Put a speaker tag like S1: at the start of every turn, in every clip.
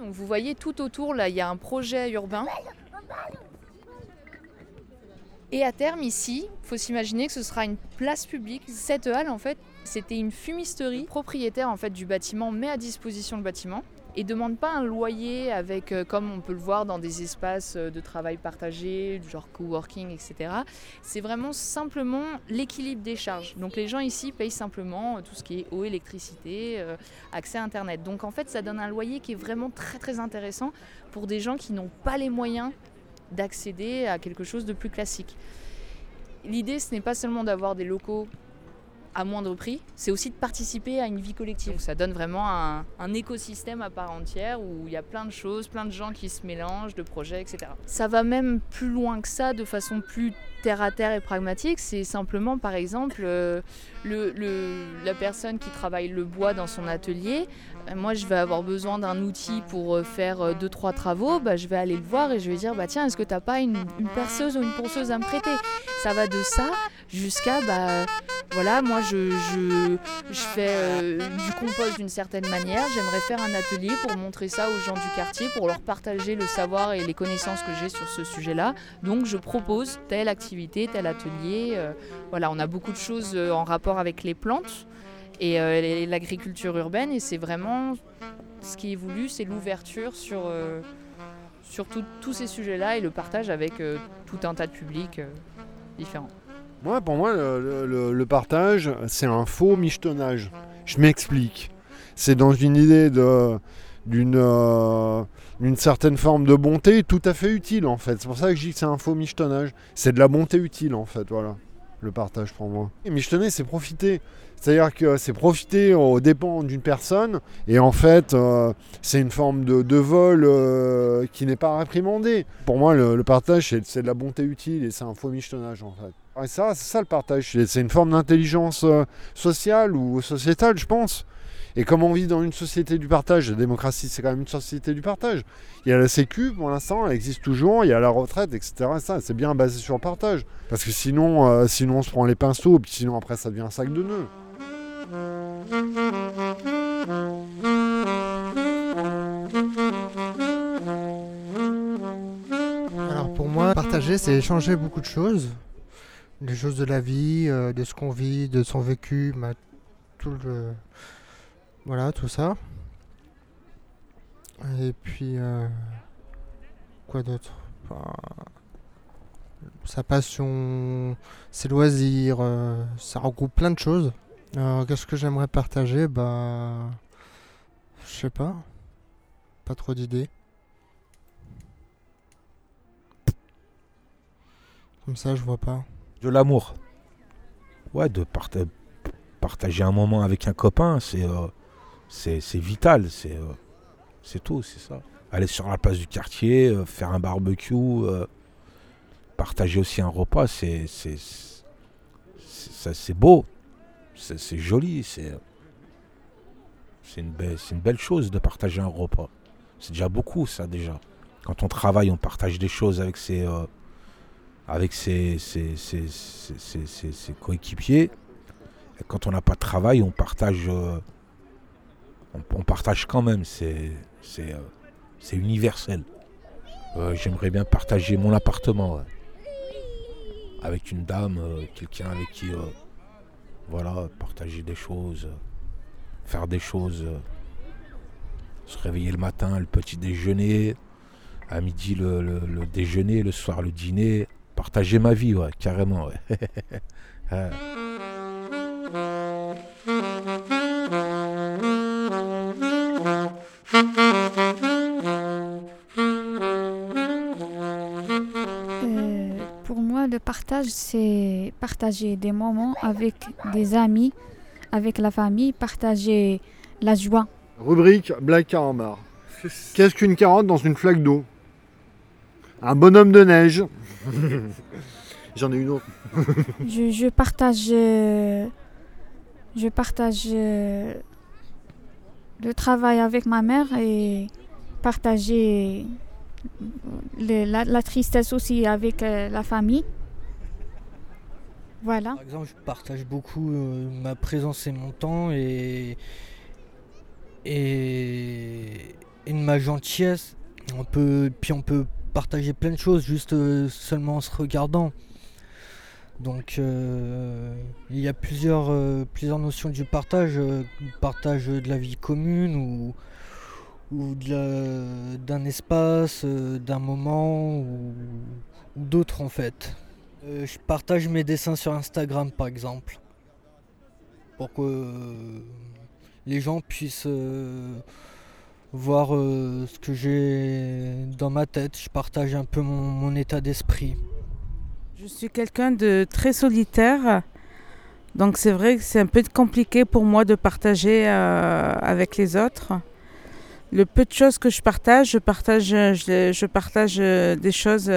S1: Donc vous voyez tout autour, là, il y a un projet urbain. Et à terme, ici, il faut s'imaginer que ce sera une place publique. Cette halle, en fait, c'était une fumisterie propriétaire en fait, du bâtiment, met à disposition le bâtiment et demande pas un loyer avec, euh, comme on peut le voir dans des espaces euh, de travail partagés, du genre coworking, etc. C'est vraiment simplement l'équilibre des charges. Donc les gens ici payent simplement euh, tout ce qui est eau, électricité, accès à Internet. Donc en fait, ça donne un loyer qui est vraiment très très intéressant pour des gens qui n'ont pas les moyens d'accéder à quelque chose de plus classique. L'idée, ce n'est pas seulement d'avoir des locaux à moindre prix, c'est aussi de participer à une vie collective. Ça donne vraiment un, écosystème à part entière où il y a plein de choses, plein de gens qui se mélangent, de projets, etc. Ça va même plus loin que ça de façon plus terre à terre et pragmatique. C'est simplement, par exemple, euh, la personne qui travaille le bois dans son atelier. Euh, moi, je vais avoir besoin d'un outil pour euh, faire deux, trois travaux. Bah, je vais aller le voir et je vais dire bah, Tiens, est-ce que tu n'as pas une, une perceuse ou une ponceuse à me prêter? Ça va de ça jusqu'à bah, voilà, moi je, fais euh, du compost d'une certaine manière. J'aimerais faire un atelier pour montrer ça aux gens du quartier, pour leur partager le savoir et les connaissances que j'ai sur ce sujet-là. Donc je propose telle activité, tel atelier. Euh, voilà, on a beaucoup de choses euh, en rapport avec les plantes et l'agriculture urbaine et c'est vraiment ce qui est voulu, c'est l'ouverture sur, sur tous ces sujets-là et le partage avec tout un tas de publics différents.
S2: Moi, pour moi, le, partage, c'est un faux michetonnage. Je m'explique. C'est dans une idée d'une, euh, certaine forme de bonté tout à fait utile, en fait. C'est pour ça que je dis que c'est un faux michetonnage. C'est de la bonté utile, en fait, voilà, le partage pour moi. Et michetonner, c'est profiter. C'est-à-dire que c'est profiter aux dépens d'une personne, et en fait, euh, c'est une forme de, vol euh, qui n'est pas réprimandé. Pour moi, le, partage, c'est, de la bonté utile, et c'est un faux michetonnage, en fait ça, c'est ça le partage. C'est une forme d'intelligence euh, sociale ou sociétale, je pense. Et comme on vit dans une société du partage, la démocratie, c'est quand même une société du partage. Il y a la Sécu, pour l'instant, elle existe toujours, il y a la retraite, etc. C'est bien basé sur le partage. Parce que sinon, euh, sinon on se prend les pinceaux, puis sinon après, ça devient un sac de nœuds.
S3: Alors pour moi, partager, c'est échanger beaucoup de choses les choses de la vie, euh, de ce qu'on vit, de son vécu, bah, tout le. Voilà, tout ça. Et puis. Euh, quoi d'autre? Sa passion, ses loisirs, euh, ça regroupe plein de choses. Qu'est-ce que j'aimerais partager? Bah. Je sais pas. Pas trop d'idées. Comme ça, je vois pas.
S4: De l'amour. Ouais, de partager un moment avec un copain, c'est euh, vital, c'est euh, c'est tout, c'est ça. Aller sur la place du quartier, euh, faire un barbecue, partager aussi un repas, c'est beau, c'est joli, c'est c'est une, belle, une belle chose de partager un repas. C'est déjà beaucoup ça déjà. Quand on travaille, on partage des choses avec ses, avec ses, coéquipiers. Et quand on n'a pas de travail, on partage, euh, on, partage quand même. C'est euh, universel. Euh, j'aimerais bien partager mon appartement avec une dame, quelqu'un avec qui, voilà, partager des choses, faire des choses, se réveiller le matin, le petit déjeuner, à midi le déjeuner, le soir le dîner partager ma vie, ouais, carrément. Ouais. euh,
S5: pour moi, le partage, c'est partager des moments avec des amis, avec la famille, partager la joie.
S2: Rubrique Black Carambar. Qu'est-ce qu'une carotte dans une flaque d'eau? Un bonhomme de neige. J'en ai une autre.
S5: je, partage. je partage euh, le travail avec ma mère et partager la, tristesse aussi avec euh, la famille. Voilà.
S6: Par exemple, je partage beaucoup euh, ma présence et mon temps et, et, ma gentillesse. On peut, puis on peut partager plein de choses juste euh, seulement en se regardant. Donc euh, il y a plusieurs, euh, plusieurs notions du partage, partage de la vie commune ou, ou d'un espace, d'un moment ou, d'autres en fait. Je partage mes dessins sur Instagram par exemple pour que les gens puissent voir euh, ce que j'ai dans ma tête. Je partage un peu mon, état d'esprit.
S7: Je suis quelqu'un de très solitaire. Donc c'est vrai que c'est un peu compliqué pour moi de partager euh, avec les autres. Le peu de choses que je partage, je partage, je, partage euh, des choses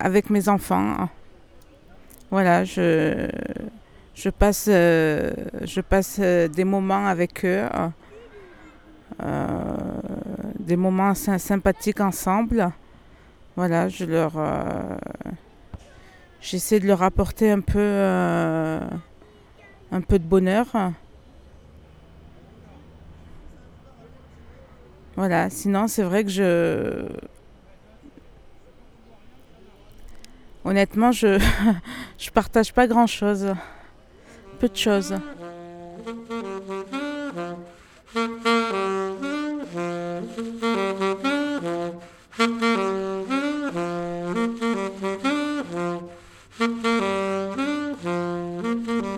S7: avec mes enfants. Voilà, je, je passe, euh, je passe euh, des moments avec eux, euh, des moments sy- sympathiques ensemble. Voilà, je leur. J'essaie de leur apporter un peu. un peu de bonheur. Voilà, sinon, c'est vrai que je. Honnêtement, je. je partage pas grand chose. Peu de choses.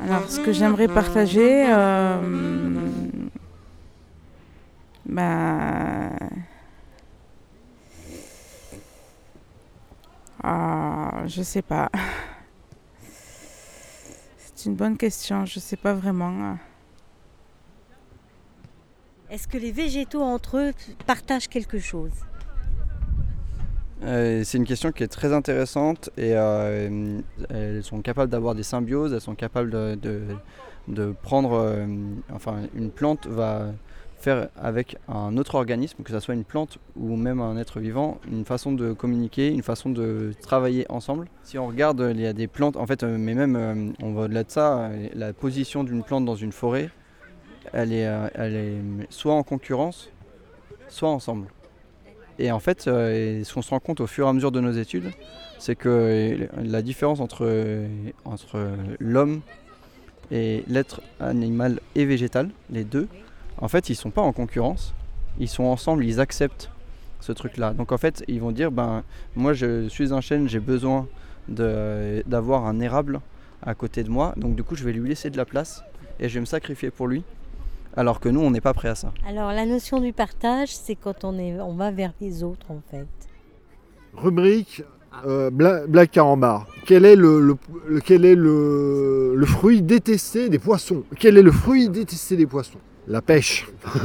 S7: Alors, ce que j'aimerais partager, euh, bah, ah, je sais pas. C'est une bonne question, je sais pas vraiment.
S8: Est-ce que les végétaux entre eux partagent quelque chose?
S9: Euh, c'est une question qui est très intéressante et euh, elles sont capables d'avoir des symbioses, elles sont capables de, de- de prendre, euh, enfin une plante va faire avec un autre organisme, que ce soit une plante ou même un être vivant, une façon de communiquer, une façon de travailler ensemble. Si on regarde, il y a des plantes, en fait, euh, mais même euh, on va au-delà de ça, euh, la position d'une plante dans une forêt, elle est, elle est soit en concurrence, soit ensemble. Et en fait, ce qu'on se rend compte au fur et à mesure de nos études, c'est que la différence entre, entre l'homme et l'être animal et végétal, les deux, en fait, ils sont pas en concurrence. Ils sont ensemble, ils acceptent ce truc-là. Donc en fait, ils vont dire, ben, moi je suis un chêne, j'ai besoin de- d'avoir un érable à côté de moi, donc du coup je vais lui laisser de la place et je vais me sacrifier pour lui. Alors que nous, on n'est pas prêt à ça.
S8: Alors la notion du partage, c'est quand on, est, on va vers les autres en fait.
S2: Rubrique euh, Bla- Black Carambar. Quel est, le, le- le- quel est le, le fruit détesté des poissons? Quel est le fruit détesté des poissons? La pêche.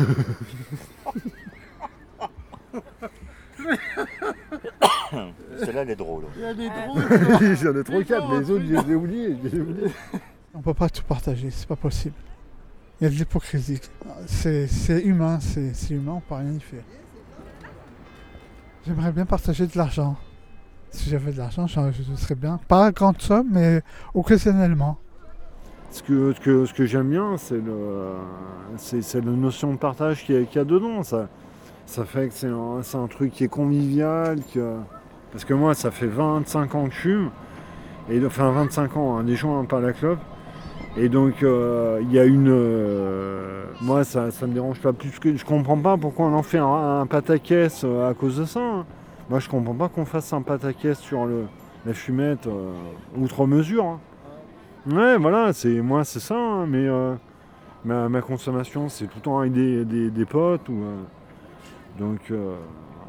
S10: Celle-là, elle est drôle.
S2: J'en ai trop quatre, mais les autres, je les ai oubliés. je les ai oubliés.
S11: On peut pas tout partager, c'est pas possible. Il y a de l'hypocrisie. C'est humain, c'est humain, on peut rien y faire. J'aimerais bien partager de l'argent. Si j'avais de l'argent, je je serais bien. Pas à grande somme, mais occasionnellement.
S2: Ce que, que, ce que j'aime bien, c'est le, c'est, la notion de partage qu'il y a, dedans. Ça, ça fait que c'est un, un truc qui est convivial. parce que moi, ça fait 25 ans que je fume. Et, enfin, 25 ans, hein, des joints, pas la clope. Et donc, euh, il y a une. euh, moi, ça, ça me dérange pas plus que. Je comprends pas pourquoi on en fait un, un pataquès euh, à cause de ça. hein. Moi, je comprends pas qu'on fasse un pataquès sur le, la fumette outre mesure. Ouais, voilà, c'est moi, c'est ça, hein, mais euh, ma, ma consommation, c'est tout le temps avec des, des- potes. Ou, euh, donc, euh,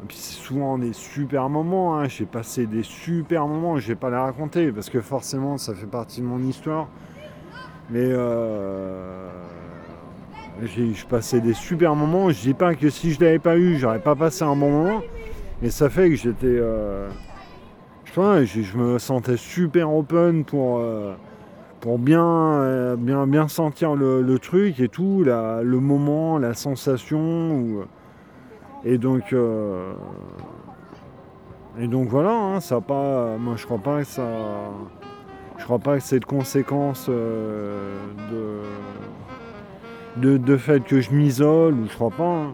S2: c'est souvent des super moments. hein, J'ai passé des super moments, je vais pas les raconter parce que forcément, ça fait partie de mon histoire. Mais euh, j'ai passais des super moments. Je dis pas que si je l'avais pas eu, j'aurais pas passé un bon moment. Et ça fait que j'étais. euh, je, je me sentais super open pour. Euh, pour bien, euh, bien, bien sentir le, truc et tout, le moment, la sensation. ou- et donc, euh, et donc voilà, hein, ça pas, moi je crois pas que ça, je crois pas que c'est de conséquence euh, de, de fait que je m'isole, ou je crois pas. hein.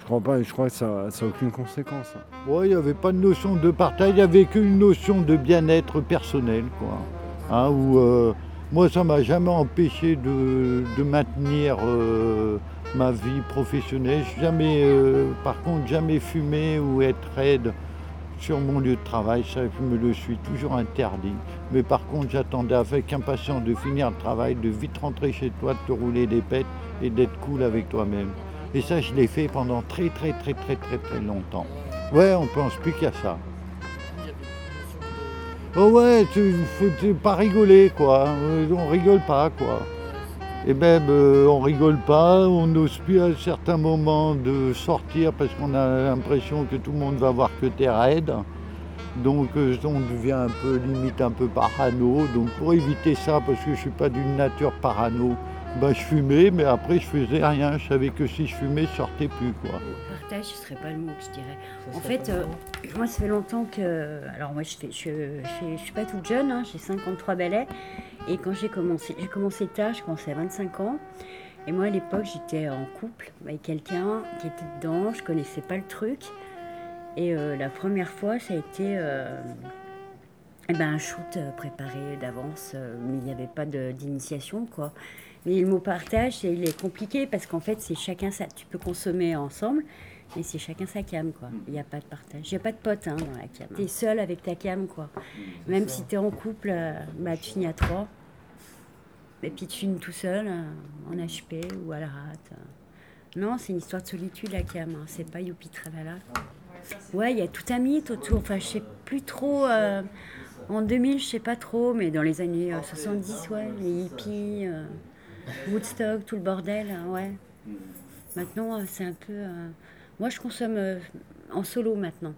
S2: Je crois pas, je crois que ça n'a aucune conséquence. hein.
S10: Ouais, il n'y avait pas de notion de partage, il n'y avait qu'une notion de bien-être personnel, quoi. Hein, euh, moi, ça m'a jamais empêché de, maintenir euh, ma vie professionnelle. Jamais, euh, par contre, jamais fumé ou être raide sur mon lieu de travail, ça, je me le suis toujours interdit. Mais par contre, j'attendais avec impatience de finir le travail, de vite rentrer chez toi, de te rouler des pètes et d'être cool avec toi-même. Et ça, je l'ai fait pendant très, très, très, très, très, très longtemps. Ouais, on pense plus qu'à ça. Oh ouais, tu tu- pas rigoler quoi. Euh, On rigole pas quoi. Et même euh, on rigole pas, on n'ose plus à certains moments de sortir parce qu'on a l'impression que tout le monde va voir que t'es raide. Donc euh, on devient un peu limite un peu parano. Donc pour éviter ça, parce que je suis pas d'une nature parano, bah, je fumais, mais après je faisais rien. Je savais que si je fumais, je sortais plus quoi.
S12: Partage, ce serait pas le mot que je dirais. En fait, euh, moi, ça fait longtemps que. Alors, moi, je fais, je, je, je suis pas toute jeune, hein, j'ai 53 balais. Et quand j'ai commencé, j'ai commencé tard, j'ai commencé à 25 ans. Et moi, à l'époque, j'étais en couple avec quelqu'un qui était dedans, je connaissais pas le truc. Et euh, la première fois, ça a été euh, eh ben, un shoot euh, préparé d'avance, euh, mais il n'y avait pas de- d'initiation, quoi. Mais le mot partage, il est compliqué parce qu'en fait, c'est chacun ça. Tu peux consommer ensemble, mais c'est chacun sa cam, quoi. Il n'y a pas de partage. Il n'y a pas de pote hein, dans la cam. Tu es seul avec ta cam, quoi. Même si tu es en couple, euh, bah, tu finis à trois. Et puis tu finis tout seul, euh, en HP ou à la rate. euh. Non, c'est une histoire de solitude, la cam. hein. C'est pas youpi tralala. Ouais, il y a tout un mythe autour. Enfin, je sais plus trop. Euh, en 2000, je sais pas trop, mais dans les années euh, 70, ouais, les hippies, euh, Woodstock, tout le bordel, euh, ouais. Maintenant, euh, c'est un peu. euh, Moi, je consomme euh, en solo maintenant.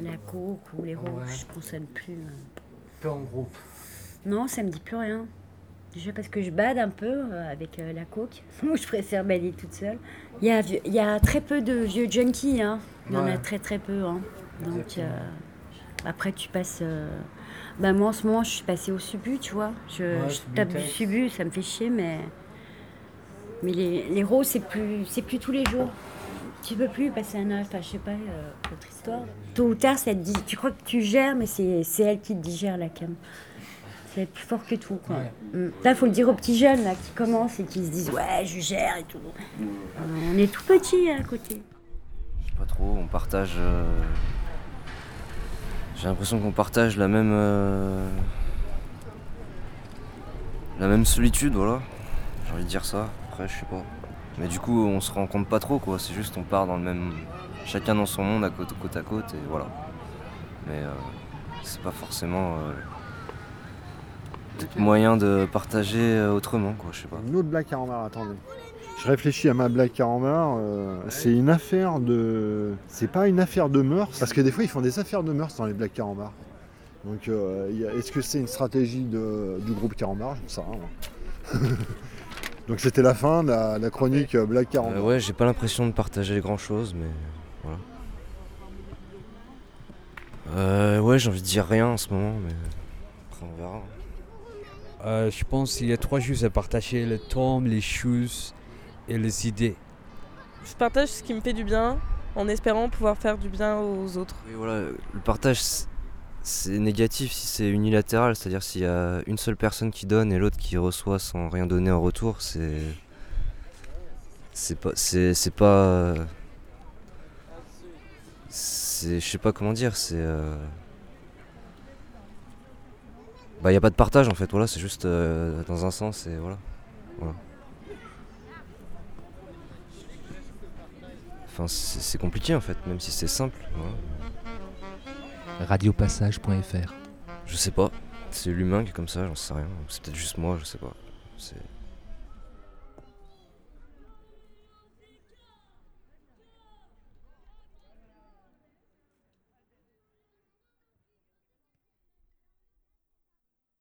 S12: La coke ou les rouges,
S6: Ouais.
S12: je consomme plus. euh.
S6: peu en groupe.
S12: Non, ça me dit plus rien. Déjà parce que je bade un peu euh, avec euh, la coke. Moi, je préfère bader toute seule. Il y a, il y a très peu de vieux junkies. Hein. Il y en a très très peu. Hein. Donc euh, après, tu passes. euh, Bah, moi, en ce moment, je suis passée au subu, tu vois. Je,
S6: Ouais,
S12: je tape du subu, ça me fait chier, mais. Mais les, les roses, c'est plus, c'est plus tous les jours. Tu peux plus passer un âge, enfin, je sais pas, euh, autre histoire. Tôt ou tard, ça te dit, tu crois que tu gères, mais c'est c'est elle qui te digère la cam. C'est plus fort que tout. Quoi. Mm. Là, il faut le dire aux petits jeunes là, qui commencent et qui se disent Ouais, je gère et tout. Euh, on est tout petits à côté.
S13: Je sais pas trop, on partage. euh, J'ai l'impression qu'on partage la même. euh, La même solitude, voilà. J'ai envie de dire ça. Après, je sais pas. Mais du coup, on se rend compte pas trop, quoi. C'est juste, on part dans le même. Chacun dans son monde, à côte, à côte, et voilà. Mais euh, c'est pas forcément. euh, moyen de partager autrement, quoi, je sais pas.
S2: Une autre blague carambar, attendez. Je réfléchis à ma blague carambar. euh, c'est une affaire de. C'est pas une affaire de mœurs. Parce que des fois, ils font des affaires de mœurs dans les blagues carambar. Donc, euh, est-ce que c'est une stratégie de- du groupe carambar Je ne sais rien. Donc, c'était la fin de la, la chronique euh, blague carambar.
S13: Euh, ouais, j'ai pas l'impression de partager grand chose, mais voilà. Euh, ouais, j'ai envie de dire rien en ce moment, mais après on verra.
S14: Euh, je pense qu'il y a trois choses à partager le temps, les choses et les idées.
S15: Je partage ce qui me fait du bien en espérant pouvoir faire du bien aux autres.
S13: Oui, voilà, le partage c'est- négatif si c'est unilatéral, c'est-à-dire s'il y a une seule personne qui donne et l'autre qui reçoit sans rien donner en retour, c'est. C'est pas. C'est c'est pas. C'est. Je sais pas comment dire, c'est. euh, Bah, y a pas de partage en fait, voilà, c'est juste euh, dans un sens et voilà. voilà. Enfin, c'est compliqué en fait, même si c'est simple. voilà.
S16: Radiopassage.fr
S13: Je sais pas. C'est l'humain qui est comme ça, j'en sais rien. C'est peut-être juste moi, je sais pas. C'est.